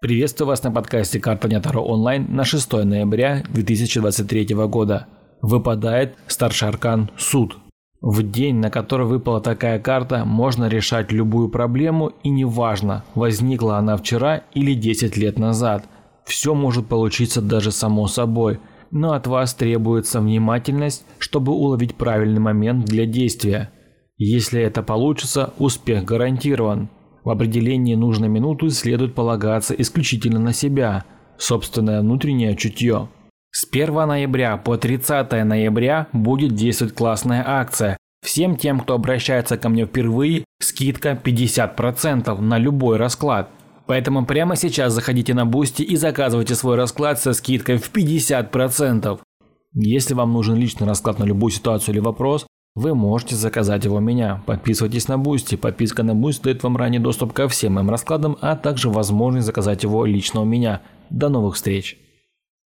Приветствую вас на подкасте «Карта Таро онлайн» на 6 ноября 2023 года. Выпадает старший аркан «Суд». В день, на который выпала такая карта, можно решать любую проблему и неважно, возникла она вчера или 10 лет назад. Все может получиться даже само собой, но от вас требуется внимательность, чтобы уловить правильный момент для действия. Если это получится, успех гарантирован. В определении нужной минуты следует полагаться исключительно на себя, собственное внутреннее чутье. С 1 ноября по 30 ноября будет действовать классная акция. Всем тем, кто обращается ко мне впервые, скидка 50% на любой расклад. Поэтому прямо сейчас заходите на Boosty и заказывайте свой расклад со скидкой в 50%. Если вам нужен личный расклад на любую ситуацию или вопрос, вы можете заказать его у меня. Подписывайтесь на Boosty. Подписка на Boosty дает вам ранний доступ ко всем моим раскладам, а также возможность заказать его лично у меня. До новых встреч!